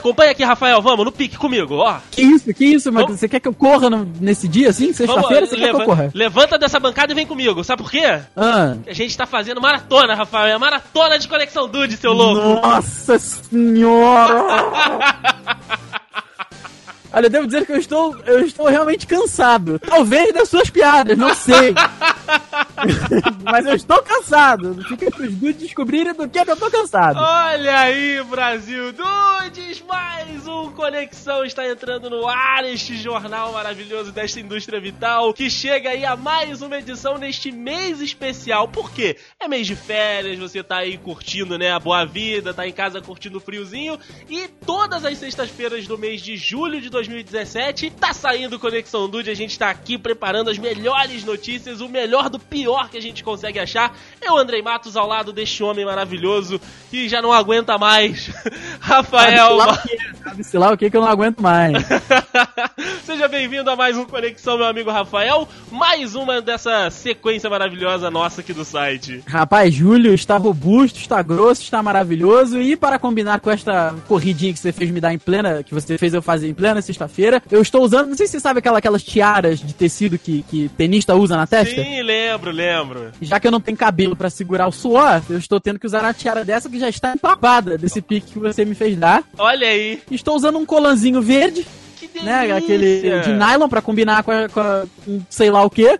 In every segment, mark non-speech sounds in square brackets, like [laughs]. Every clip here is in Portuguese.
acompanha aqui, Rafael, vamos, no pique comigo, ó. Que isso, que isso, mas você quer que eu corra no- nesse dia, assim? Sexta-feira, você quer que eu corra? levanta dessa bancada e vem comigo, sabe por quê? Ah, A gente tá fazendo maratona, Rafael, é maratona de Conexão Dude, seu louco. nossa senhora! [laughs] Olha, eu devo dizer que eu estou, eu estou realmente cansado. Talvez das suas piadas, não sei. [laughs] Mas eu estou cansado. Fica pros dudes descobrirem do que, é que eu tô cansado. Olha aí, Brasil Dudes, mais um Conexão está entrando no ar, este jornal maravilhoso desta indústria vital, que chega aí a mais uma edição neste mês especial. Por quê? É mês de férias, você tá aí curtindo, né, a boa vida, tá em casa curtindo o friozinho, e todas as sextas-feiras do mês de julho de 2017, tá saindo Conexão Dude, a gente tá aqui preparando as melhores notícias, o melhor do pior que a gente consegue achar. Eu, Andrei Matos, ao lado deste homem maravilhoso, que já não aguenta mais, [laughs] Rafael... Sabe-se lá o que, sabe-se lá o que que eu não aguento mais. [laughs] Seja bem-vindo a mais um Conexão, meu amigo Rafael. Mais uma dessa sequência maravilhosa nossa aqui do site. Rapaz, Júlio está robusto, está grosso, está maravilhoso. E para combinar com esta corridinha que você fez me dar em plena, que você fez eu fazer em plena sexta-feira, eu estou usando, não sei se você sabe aquela, aquelas tiaras de tecido que, que tenista usa na testa. Sim, lembro, lembro. Já que eu não tenho cabelo pra segurar o suor, eu estou tendo que usar uma tiara dessa que já está empapada desse pique que você me fez dar. Olha aí. Estou usando um colanzinho verde, Que delícia. né? Aquele de nylon pra combinar com, a, com, a- com sei lá o que.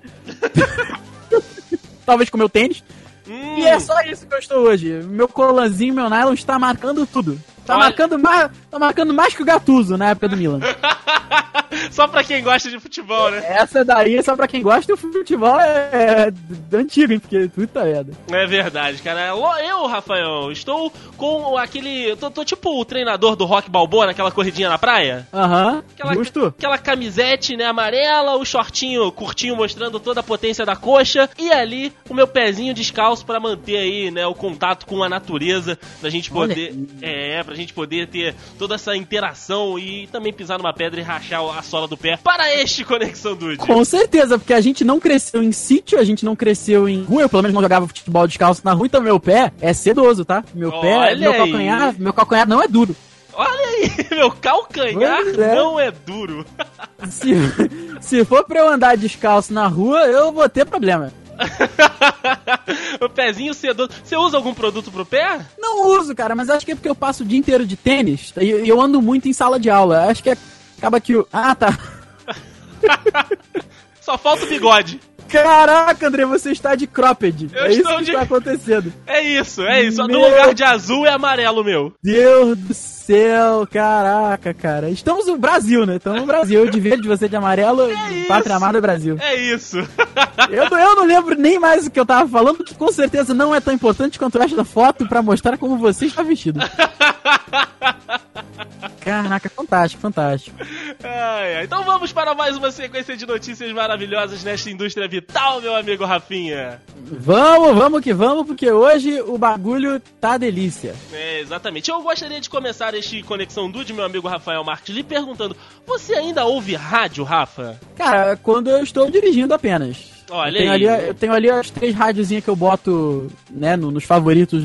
[laughs] Talvez com o meu tênis. Hum, E é só isso que eu estou hoje. Meu colanzinho, meu nylon está marcando tudo. Tá Olha. marcando mais, tá marcando mais que o Gattuso na época do Milan. [laughs] Só pra quem gosta de futebol, né? Essa daí é só pra quem gosta, o futebol é, é antigo, hein? Porque puta merda. É verdade, cara. Eu, Rafael, estou com aquele. Tô, tô tipo o treinador do Rock Balboa naquela corridinha na praia. Aham, Aquela, justo. aquela camisete, né, amarela, o shortinho curtinho mostrando toda a potência da coxa e ali o meu pezinho descalço pra manter aí, né, o contato com a natureza, pra gente Olha poder, é, pra gente poder ter toda essa interação e também pisar numa pedra e rachar a sola do pé para este Conexão Dude. Com certeza, porque a gente não cresceu em sítio, a gente não cresceu em rua, eu pelo menos não jogava futebol descalço na rua, então meu pé é sedoso, tá? Meu pé, Olha meu aí. calcanhar, meu calcanhar não é duro. Olha aí, [laughs] meu calcanhar é. não é duro. [laughs] Se, se for pra eu andar descalço na rua, eu vou ter problema. [laughs] o pezinho sedoso. Você usa algum produto pro pé? Não uso, cara, mas acho que é porque eu passo o dia inteiro de tênis e eu ando muito em sala de aula. Acho que é- acaba que o. Ah, tá. [laughs] Só falta o bigode. Caraca, André, você está de cropped. Eu é isso que de- está acontecendo. É isso, é isso. No Meu- lugar de azul é amarelo, meu. Deus do céu, caraca, cara. Estamos no Brasil, né? Estamos no Brasil. Eu de verde, você de amarelo. isso. Pátria amada Brasil. É isso. [laughs] Eu, não- eu não lembro nem mais o que eu tava falando, que com certeza não é tão importante quanto esta foto pra mostrar como você está vestido. [laughs] Caraca, fantástico, fantástico. Ai. Então vamos para mais uma sequência de notícias maravilhosas nesta indústria vital, meu amigo Rafinha. Vamos, vamos que vamos, porque hoje o bagulho tá delícia. É, exatamente. Eu gostaria de começar este Conexão Dude, meu amigo Rafael Marques, lhe perguntando: você ainda ouve rádio, Rafa? Cara, quando eu estou dirigindo apenas. Olha eu tenho aí. ali, eu tenho ali as três rádiozinhas que eu boto, né, no- nos favoritos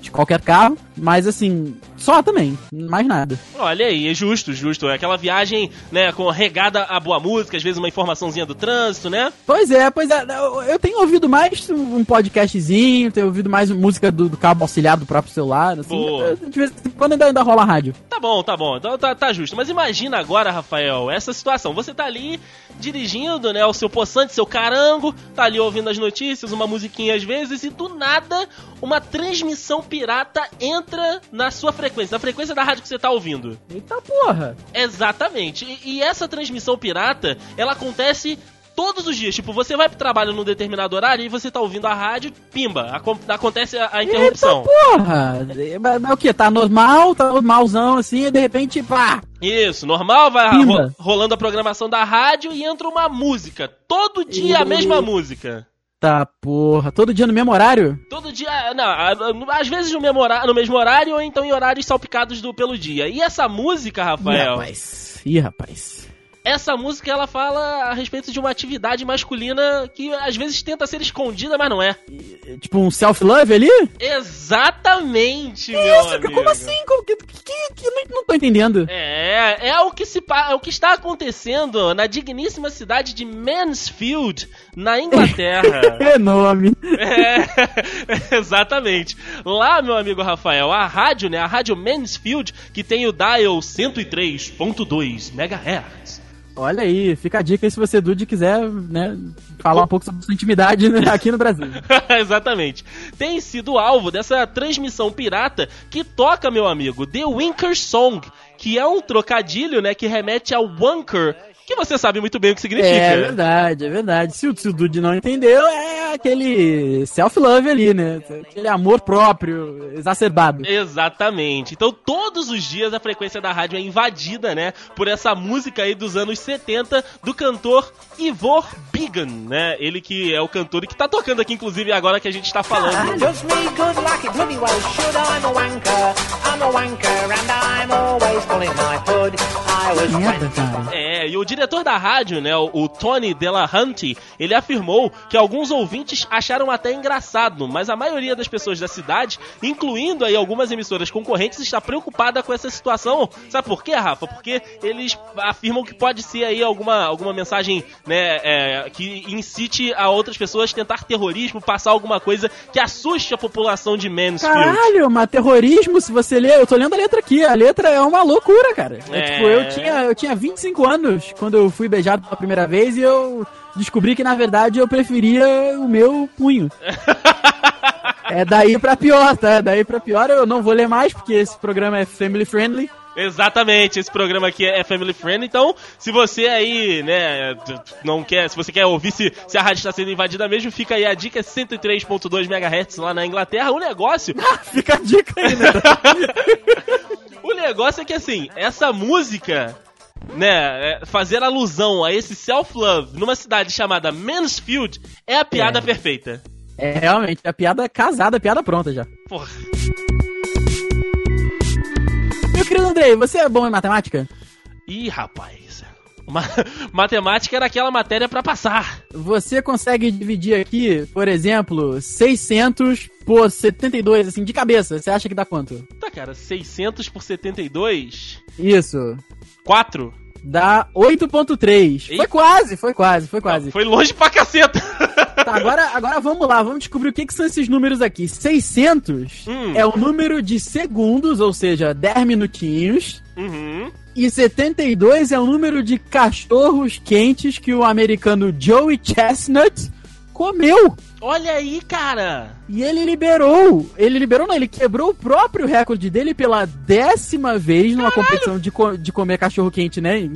de qualquer carro, mas assim, só também, mais nada. Olha aí, é justo, justo. É aquela viagem, né, com regada a boa música, às vezes uma informaçãozinha do trânsito, né? Pois é, pois é, eu, tenho ouvido mais um podcastzinho, tenho ouvido mais música do, do cabo auxiliar do próprio celular, assim, Boa. de vez em quando ainda, ainda rola rádio. Tá bom, tá bom. Então tá, tá justo. Mas imagina agora, Rafael, essa situação. Você tá ali dirigindo, né, o seu poçante, seu carango, tá ali ouvindo as notícias, uma musiquinha às vezes, e do nada uma transmissão pirata entra na sua frequência, na frequência da rádio que você tá ouvindo. Eita porra! Exatamente. E, e essa transmissão pirata, ela acontece todos os dias. Tipo, você vai pro trabalho num determinado horário e você tá ouvindo a rádio, pimba, acon- acontece a, a interrupção. Eita porra! Mas, mas o que? Tá normal, tá normalzão assim, e de repente, pá! Isso, normal, vai ro- rolando a programação da rádio e entra uma música. Todo dia a mesma música. Tá porra, todo dia no mesmo horário? Todo dia, não, a- a- às vezes no mesmo, horário, no mesmo horário ou então em horários salpicados do, pelo dia. E essa música, Ih, Rafael, rapaz. Ih, rapaz. Essa música ela fala a respeito de uma atividade masculina que às vezes tenta ser escondida, mas não é. Tipo um self-love ali? Exatamente, Que meu isso? amigo. Como assim? Como que, que, que- não, tô entendendo. É, é o que se é o que está acontecendo na digníssima cidade de Mansfield, na Inglaterra. [laughs] É nome. É, [laughs] exatamente. Lá, meu amigo Rafael, a rádio, né? A rádio Mansfield, que tem o dial 103.2 MHz. Olha aí, fica a dica aí se você, Dude, quiser, né, falar um pouco sobre sua intimidade né, aqui no Brasil. [laughs] Exatamente. Tem sido alvo dessa transmissão pirata que toca, meu amigo, The Winker Song, que é um trocadilho, né, que remete ao Wanker, que você sabe muito bem o que significa. É verdade, é verdade. Se o, se o Dude não entendeu, é aquele self-love ali, né? Aquele amor próprio, exacerbado. Exatamente. Então, todos os dias a frequência da rádio é invadida, né, por essa música aí dos anos 70 do cantor Ivor Bigan, né? Ele que é o cantor e que tá tocando aqui, inclusive, agora que a gente tá falando. Does me good like it bloody well should I'm a wanker I'm a wanker and I'm always pulling my hood I was Merda, cara. É, e o diretor da rádio, né, o, o Tony Delahanty, ele afirmou que alguns ouvintes acharam até engraçado, mas a maioria das pessoas da cidade, incluindo aí algumas emissoras concorrentes, está preocupada com essa situação. Sabe por quê, Rafa? Porque eles afirmam que pode ser aí alguma, alguma mensagem, né, é, que incite a outras pessoas a tentar terrorismo, passar alguma coisa que assuste a população de Mansfield. Caralho, mas terrorismo, se você ler, eu tô lendo a letra aqui, a letra é uma loucura, cara. É, É. tipo, eu tinha, eu tinha 25 anos quando eu fui beijado pela primeira vez e eu descobri que na verdade eu preferia o meu punho. [laughs] é daí pra pior, tá? Daí pra pior eu não vou ler mais porque esse programa é family friendly. Exatamente, esse programa aqui é family friendly, então se você aí, né, não quer, se você quer ouvir se, se a rádio está sendo invadida mesmo, fica aí a dica 103.2 MHz lá na Inglaterra. O negócio, [laughs] Fica a dica aí, né? [laughs] o negócio é que assim, essa música, né, é, fazer alusão a esse self-love numa cidade chamada Mansfield é a piada É. perfeita. É realmente, a piada casada, a piada pronta já. Porra. Meu querido Andrei, você é bom em matemática? Ih, rapaz. Ma- [laughs] matemática era aquela matéria pra passar. Você consegue dividir aqui, por exemplo, 600 por 72, assim, de cabeça. Você acha que dá quanto? Tá, cara, 600 por 72, Isso. 4. Dá 8.3. Foi quase, foi quase, foi quase. Foi longe pra caceta. Tá, agora, agora vamos lá, vamos descobrir o que, que são esses números aqui. 600 Hum. é o número de segundos, ou seja, 10 minutinhos. Uhum. E 72 é o número de cachorros quentes que o americano Joey Chestnut comeu. Olha aí, cara. E ele liberou, ele liberou não, ele quebrou o próprio recorde dele pela décima vez numa competição de, co- de comer cachorro quente, né,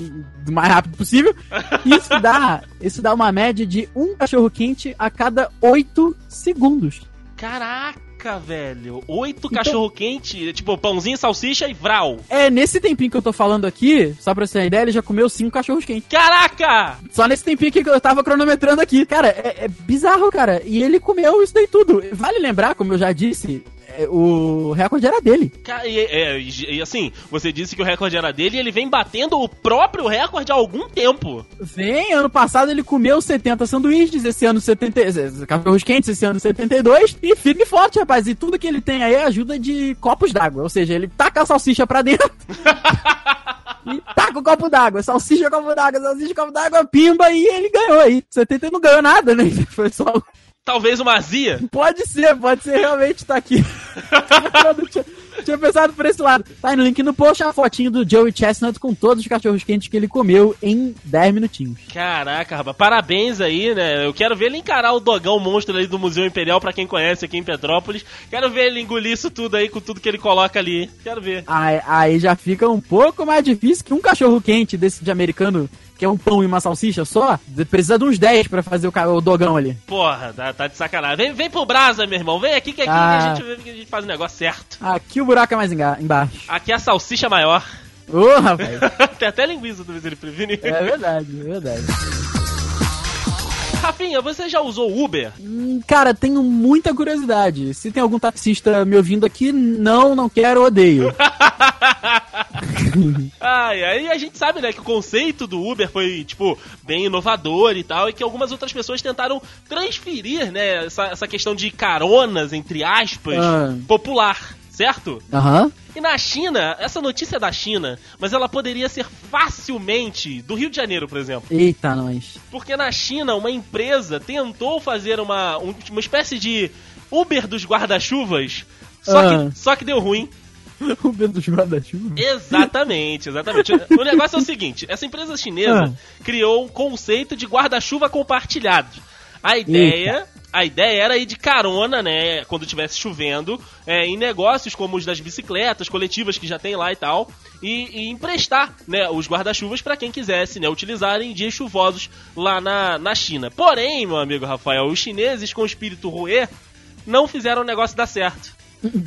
do mais rápido possível. [laughs] Isso dá, isso dá uma média de um cachorro quente a cada oito segundos. Caraca, velho. Oito Então- cachorro-quente, tipo pãozinho, salsicha e vral. É, nesse tempinho que eu tô falando aqui, só pra você ter ideia, ele já comeu cinco cachorros quentes. Caraca! Só nesse tempinho que eu tava cronometrando aqui. Cara, é, é bizarro, cara. E ele comeu isso daí tudo. Vale lembrar, como eu já disse, o recorde era dele. E, é, e- e assim, você disse que o recorde era dele e ele vem batendo o próprio recorde há algum tempo. Vem, ano passado ele comeu 70 sanduíches, esse ano 70, eh, cachorros quentes, esse ano 72, e firme e forte, rapaz. E tudo que ele tem aí é ajuda de copos d'água, ou seja, ele taca a salsicha pra dentro [laughs] e taca o copo d'água, salsicha, copo d'água, salsicha, copo d'água, pimba, e ele ganhou aí. 70 não ganhou nada, né? [laughs] Foi só... Talvez uma azia. [laughs] Pode ser, pode ser, realmente tá aqui. [laughs] Tinha, tinha pensado por esse lado. Tá aí no link no post a fotinho do Joey Chestnut com todos os cachorros quentes que ele comeu em 10 minutinhos. Caraca, rapaz, parabéns aí, né? Eu quero ver ele encarar o dogão monstro ali do Museu Imperial, pra quem conhece aqui em Petrópolis. Quero ver ele engolir isso tudo aí com tudo que ele coloca ali. Quero ver. Aí, aí já fica um pouco mais difícil que um cachorro quente desse de americano, que é um pão e uma salsicha só, precisa de uns 10 pra fazer o, o dogão ali. Porra, tá, tá de sacanagem. Vem, vem pro Brasa, meu irmão. Vem aqui que aqui Ah. a, gente, que a gente faz o negócio certo. Aqui o buraco é mais embaixo. Aqui é a salsicha maior. Ô, rapaz. [laughs] Tem até linguiça do Misericórdia. É verdade, é verdade. Rafinha, você já usou Uber? Hum, Cara, tenho muita curiosidade. Se tem algum taxista me ouvindo aqui, não, não quero, odeio. [laughs] Ai, [laughs] aí a gente sabe, né, que o conceito do Uber foi, tipo, bem inovador e tal, e que algumas outras pessoas tentaram transferir, né, essa, essa questão de caronas, entre aspas, Ah. popular, certo? Aham. E na China, essa notícia é da China, mas ela poderia ser facilmente do Rio de Janeiro, por exemplo. Eita, nós. Porque na China, uma empresa tentou fazer uma, um- uma espécie de Uber dos guarda-chuvas, só, Ah. que, só que deu ruim. [laughs] o medo dos guarda-chuva. Exatamente, exatamente. O negócio é o seguinte: essa empresa chinesa criou um conceito de guarda-chuva compartilhado. A ideia. A ideia era ir de carona, né, quando tivesse chovendo, é, em negócios como os das bicicletas coletivas que já tem lá e tal, e, e emprestar, né, os guarda-chuvas para quem quisesse, né, utilizar em dias chuvosos lá na, na China. Porém, meu amigo Rafael, os chineses com espírito ruê não fizeram o negócio dar certo.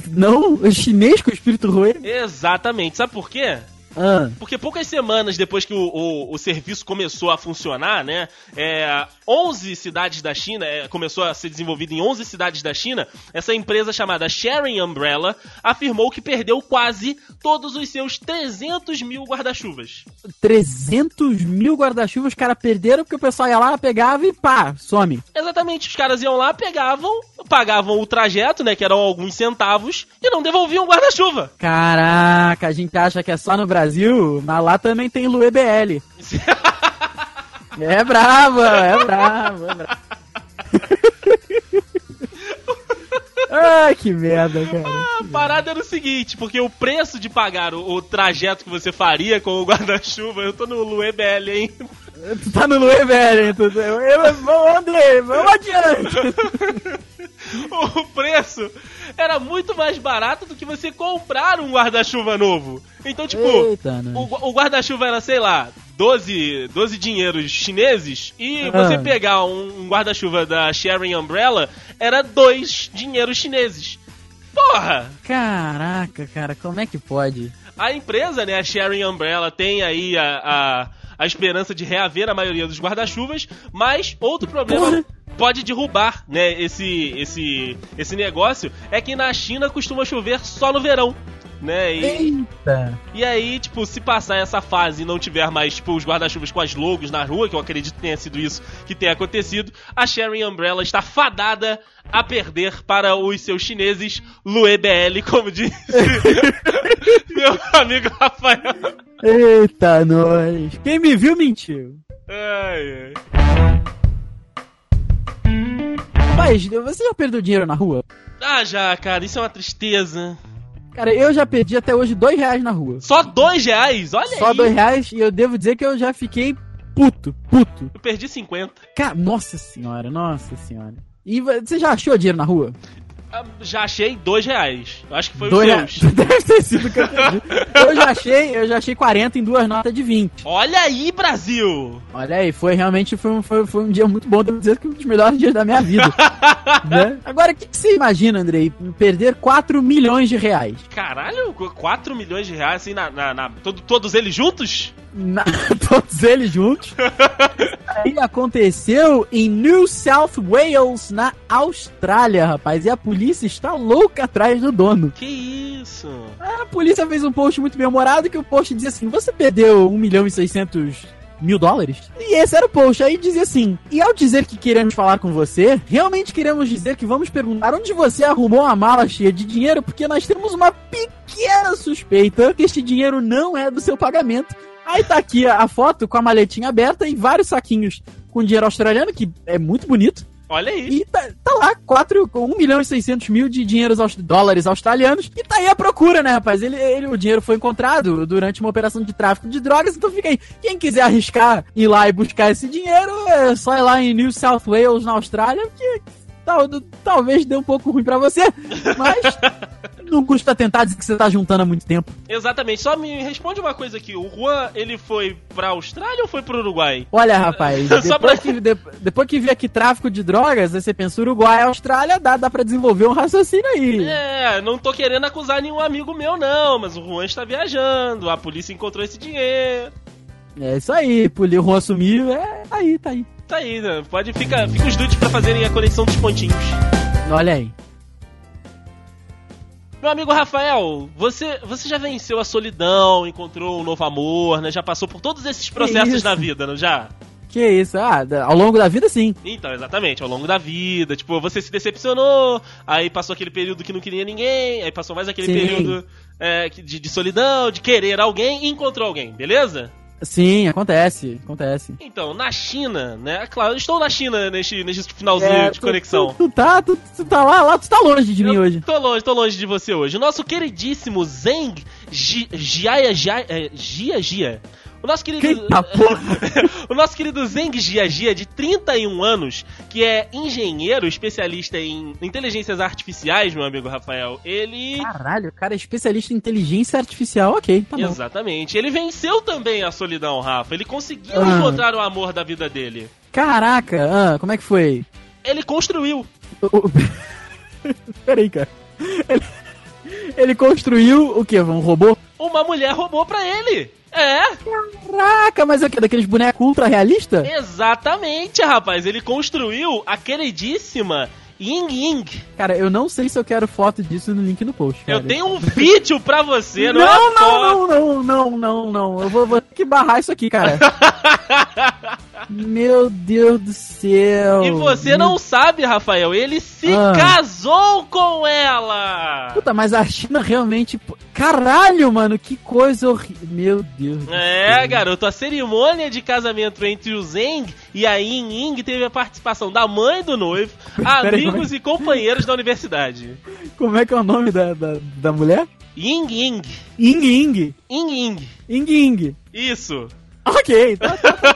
Não, o chinês com espírito ruim. Exatamente. Sabe por quê? Ah, Porque poucas semanas depois que o, o, o serviço começou a funcionar, né? É, 11 cidades da China, é, começou a ser desenvolvido em 11 cidades da China, essa empresa chamada Sharing Umbrella afirmou que perdeu quase todos os seus 300 mil guarda-chuvas. 300 mil guarda-chuvas os caras perderam porque o pessoal ia lá, pegava e pá, some. Exatamente, os caras iam lá, pegavam, pagavam o trajeto, né? Que eram alguns centavos, e não devolviam o guarda-chuva. Caraca, a gente acha que é só no Brasil, mas lá também tem Lue BL. É brava, é brava, é brava. [laughs] Ai, que merda, cara. A parada era o seguinte, porque o preço de pagar o, o trajeto que você faria com o guarda-chuva, eu tô no Lue BL, hein? Tu tá no Lue BL, hein? Eu, eu, vamos, André, vamos adiante. [laughs] [laughs] o preço era muito mais barato do que você comprar um guarda-chuva novo. Então, tipo, Eita, né? o, o guarda-chuva era, sei lá, 12, 12 dinheiros chineses e você Ah. pegar um, um guarda-chuva da Sharing Umbrella era dois dinheiros chineses. Porra! Caraca, cara, como é que pode? A empresa, né, a Sharing Umbrella, tem aí a, a, a esperança de reaver a maioria dos guarda-chuvas, mas outro problema Porra. Pode derrubar, né, esse, esse, esse negócio é que na China costuma chover só no verão. Né? E, Eita. e aí, tipo, se passar essa fase e não tiver mais, tipo, os guarda-chuvas com as logos na rua, que eu acredito que tenha sido isso que tenha acontecido, a Sharing Umbrella está fadada a perder para os seus chineses Lue BL, como disse [laughs] meu amigo Rafael. Eita, nós. Quem me viu mentiu. Ai, ai. Mas, você já perdeu dinheiro na rua? Ah, já, cara, isso é uma tristeza. Cara, eu já perdi até hoje dois reais na rua. Só dois reais? Olha Só aí. dois reais e eu devo dizer que eu já fiquei puto, puto. Eu perdi 50. Cara, nossa senhora, nossa senhora. E você já achou dinheiro na rua? Já achei dois reais. Eu acho que foi Dois os seus. [laughs] Deve ter sido que eu perdi. Eu já achei, eu já achei 40 em duas notas de 20. Olha aí, Brasil! Olha aí, foi realmente foi, um- foi, foi um dia muito bom, devo dizer que um dos melhores dias da minha vida. [laughs] né? Agora, o que, que você imagina, Andrei? Perder 4 milhões de reais. Caralho, 4 milhões de reais assim na. na, na- todo- todos eles juntos? Na- [laughs] todos eles juntos. Aí aconteceu em New South Wales, na Austrália, rapaz. E a polícia está louca atrás do dono. Que isso? A polícia fez um post muito bem humorado que o post dizia assim: Você perdeu 1 milhão e 600 mil dólares? E esse era o post. Aí dizia assim: E ao dizer que queremos falar com você, realmente queremos dizer que vamos perguntar onde você arrumou uma mala cheia de dinheiro, porque nós temos uma pequena suspeita que este dinheiro não é do seu pagamento. Aí tá aqui a a foto com a maletinha aberta e vários saquinhos com dinheiro australiano, que é muito bonito. Olha aí. E tá, tá lá, 4, 1 milhão e 600 mil de dinheiros dólares australianos. E tá aí a procura, né, rapaz? Ele, ele, o dinheiro foi encontrado durante uma operação de tráfico de drogas. Então fica aí. Quem quiser arriscar ir lá e buscar esse dinheiro, é só ir lá em New South Wales, na Austrália, que tal, talvez dê um pouco ruim pra você. Mas [laughs] não custa tentar dizer que você tá juntando há muito tempo. Exatamente. Só me responde uma coisa aqui. O Juan, ele foi pra Austrália ou foi pro Uruguai? Olha, rapaz, [laughs] Só pra- depois, que, de- depois que vi aqui tráfico de drogas, aí você pensa Uruguai, Austrália, dá, dá pra desenvolver um raciocínio aí. É, não tô querendo acusar nenhum amigo meu, não, mas o Juan está viajando, a polícia encontrou esse dinheiro. É isso aí, polir o Juan sumiu, é aí, tá aí. Tá aí, né? Pode, fica, fica os dudes pra fazerem a conexão dos pontinhos. Olha aí. Meu amigo Rafael, você, você já venceu a solidão, encontrou um novo amor, né? Já passou por todos esses processos na vida, não já? Que isso? Ah, da- ao longo da vida, sim. Então, exatamente, ao longo da vida. Tipo, você se decepcionou, aí passou aquele período que não queria ninguém, aí passou mais aquele Sim. período é, de, de solidão, de querer alguém e encontrou alguém, beleza? Sim, acontece, acontece. Então, na China, né? Claro, eu estou na China neste, neste finalzinho É, de tu- conexão. Tu, tu tá, tu, tu tá lá, lá, tu tá longe de mim Eu hoje. Tô longe, tô longe de você hoje. O nosso queridíssimo Zeng Ji- Jiaya Jia é, Gia. O nosso querido. [laughs] Porra. o nosso querido Zeng Jia Jia, de 31 anos, que é engenheiro, especialista em inteligências artificiais, meu amigo Rafael, ele. Caralho, o cara é especialista em inteligência artificial, ok, tá bom. Exatamente. Ele venceu também a solidão, Rafa. Ele conseguiu Ah. encontrar o amor da vida dele. Caraca, ah, como é que foi? Ele construiu. [laughs] Peraí, cara. Ele, ele construiu o quê? Um robô? Uma mulher roubou pra ele. É, Caraca, mas é o quê? Daqueles bonecos ultra realistas? exatamente, rapaz. Ele construiu a queridíssima Ying Ying. Cara, eu não sei se eu quero foto disso no link no post. Cara. Eu tenho um vídeo pra você, não, não, é não, não, não, não, não, não. Eu vou, vou ter que barrar isso aqui, cara. [laughs] Meu Deus do céu. E você não sabe, Rafael, ele se Ah. casou com ela! Puta, mas a China realmente. Caralho, mano, que coisa horrível. Meu Deus. É, céu. garoto, a cerimônia de casamento entre o Zeng e a Ying Ying teve a participação da mãe do noivo, [laughs] Peraí, amigos e companheiros da universidade. Como é que é o nome da, da, da mulher? Ying Ying. Ying Ying. Ying Ying. Ying Ying. Isso. Ok, tá, tá, tá,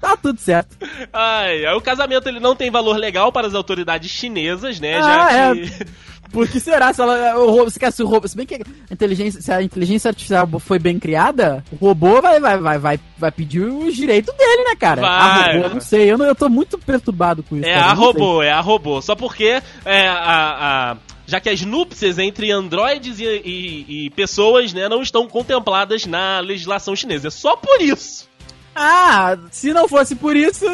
tá tudo certo. Ai, aí o casamento ele não tem valor legal para as autoridades chinesas, né? Ah, já que. Por que será? Se ela. O robô, se, quer, se o robô. Se bem que a inteligência, se a inteligência artificial foi bem criada, o robô vai, vai, vai, vai, vai pedir os direitos dele, né, cara? Vai, a robô, não sei, eu, não, eu tô muito perturbado com isso. É cara, a não sei. robô, é a robô. Só porque é, a, a- já que as núpcias entre androides e, e- e pessoas né, não estão contempladas na legislação chinesa. É só por isso. Ah, se não fosse por isso.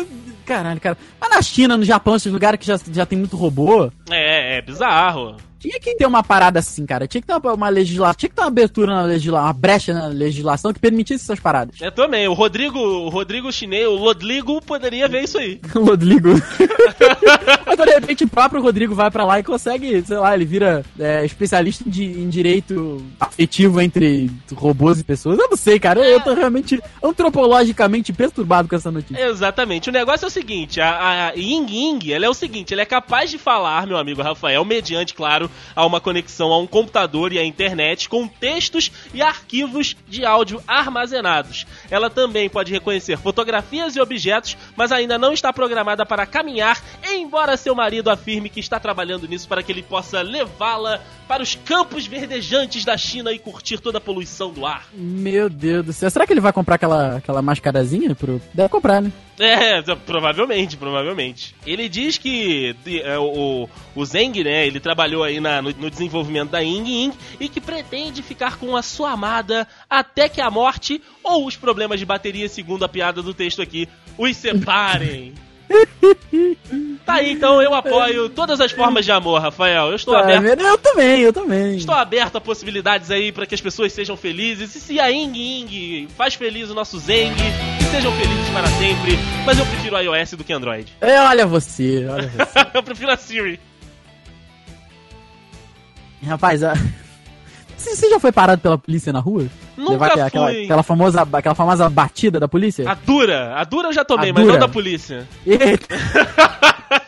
Caralho, cara. Mas na China, no Japão, esses lugares que já, já tem muito robô. É, é bizarro. Tinha que ter uma parada assim, cara. Tinha que ter uma, uma legislação. Tinha que ter uma abertura na legislação, uma brecha na legislação que permitisse essas paradas. Eu também. O Rodrigo, o Rodrigo chinês, o Lodligo, poderia ver isso aí. [laughs] Rodrigo. [laughs] Mas de repente o próprio Rodrigo vai pra lá e consegue, sei lá, ele vira é, especialista em, di- em direito afetivo entre robôs e pessoas. Eu não sei, cara. Eu, eu tô realmente antropologicamente perturbado com essa notícia. Exatamente. O negócio é o seguinte, a, a Ying Ying, ela é o seguinte, ela é capaz de falar, meu amigo Rafael, mediante, claro, a uma conexão a um computador e à internet com textos e arquivos de áudio armazenados. Ela também pode reconhecer fotografias e objetos, mas ainda não está programada para caminhar, embora seu marido afirme que está trabalhando nisso para que ele possa levá-la para os campos verdejantes da China e curtir toda a poluição do ar. Meu Deus do céu. Será que ele vai comprar aquela, aquela mascarazinha? Pro... Deve comprar, né? É, [laughs] provavelmente, provavelmente. Ele diz que de- é, o, o Zeng, né, ele trabalhou aí na- no, no desenvolvimento da Ying Ying e que pretende ficar com a sua amada até que a morte ou os problemas de bateria, segundo a piada do texto aqui, os separem. [laughs] [laughs] tá aí, então eu apoio todas as formas de amor, Rafael. Eu estou Ah, aberto. eu também, eu também. Estou aberto a possibilidades aí para que as pessoas sejam felizes. E se a Ying Ying faz feliz o nosso Zeng, que sejam felizes para sempre. Mas eu prefiro iOS do que Android. É, olha você, olha [laughs] você. eu prefiro a Siri. Rapaz, a... você já foi parado pela polícia na rua? Nunca aquela, aquela, fui. aquela famosa, aquela famosa batida da polícia? A dura. A dura eu já tomei, A mas dura? não da polícia. Eita. [laughs]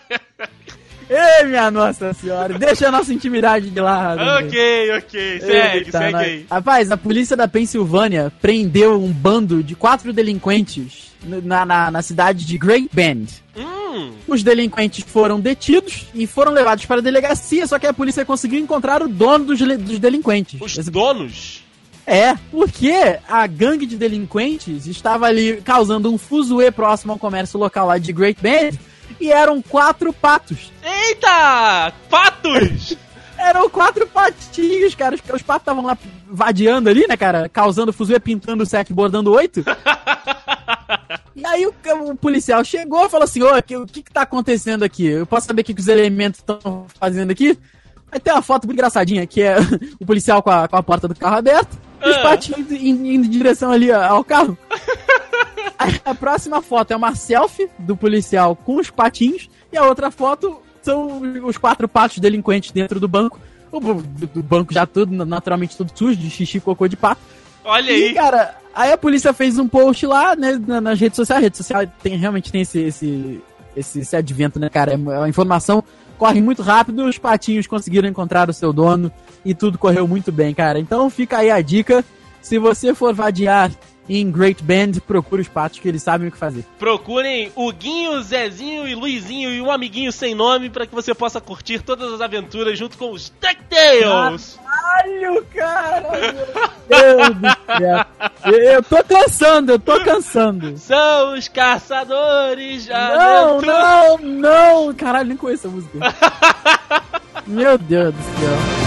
Ei, minha nossa senhora, deixa a nossa intimidade de lado. ok, ok. Segue, Eita, segue nós- aí. Rapaz, a polícia da Pensilvânia prendeu um bando de quatro delinquentes na, na, na cidade de Great Bend. Hum, Os delinquentes foram detidos e foram levados para a delegacia, só que a polícia conseguiu encontrar o dono dos, dos delinquentes. os Esse- donos. É, porque a gangue de delinquentes estava ali causando um fuzuê próximo ao comércio local lá de Great Bend e eram quatro patos. Eita! Patos! [laughs] Eram quatro patinhos, cara. Os, os patos estavam lá vadiando ali, né, cara? Causando fuzuê, pintando o sec, bordando oito. [laughs] [laughs] E aí o, o policial chegou e falou assim, ô, o que, que tá acontecendo aqui? Eu posso saber o que, que os elementos estão fazendo aqui? Aí tem uma foto muito engraçadinha, que é [laughs] o policial com a, com a porta do carro aberta e os Ah. patinhos indo, em direção ali ao carro. [laughs] Aí a próxima foto é uma selfie do policial com os patinhos e a outra foto são os quatro patos delinquentes dentro do banco. O bu- do banco já tudo, naturalmente tudo sujo, de xixi e cocô de pato. Olha E, aí. cara, aí a polícia fez um post lá, né, na- nas redes sociais. A rede social tem, realmente tem esse, esse, esse, esse advento, né, cara? É- A informação corre muito rápido, os patinhos conseguiram encontrar o seu dono e tudo correu muito bem, cara. Então fica aí a dica. Se você for vadiar em Great Band, procure os patos que eles sabem o que fazer. Procurem o Guinho, Zezinho e Luizinho e um amiguinho sem nome para que você possa curtir todas as aventuras junto com os DuckTales. Caralho, cara! [laughs] Meu Deus do céu! Eu, tô cansando, eu tô cansando. São os caçadores de Não, aventura. não, não! Caralho, nem conheço a música. [laughs] Meu Deus do céu.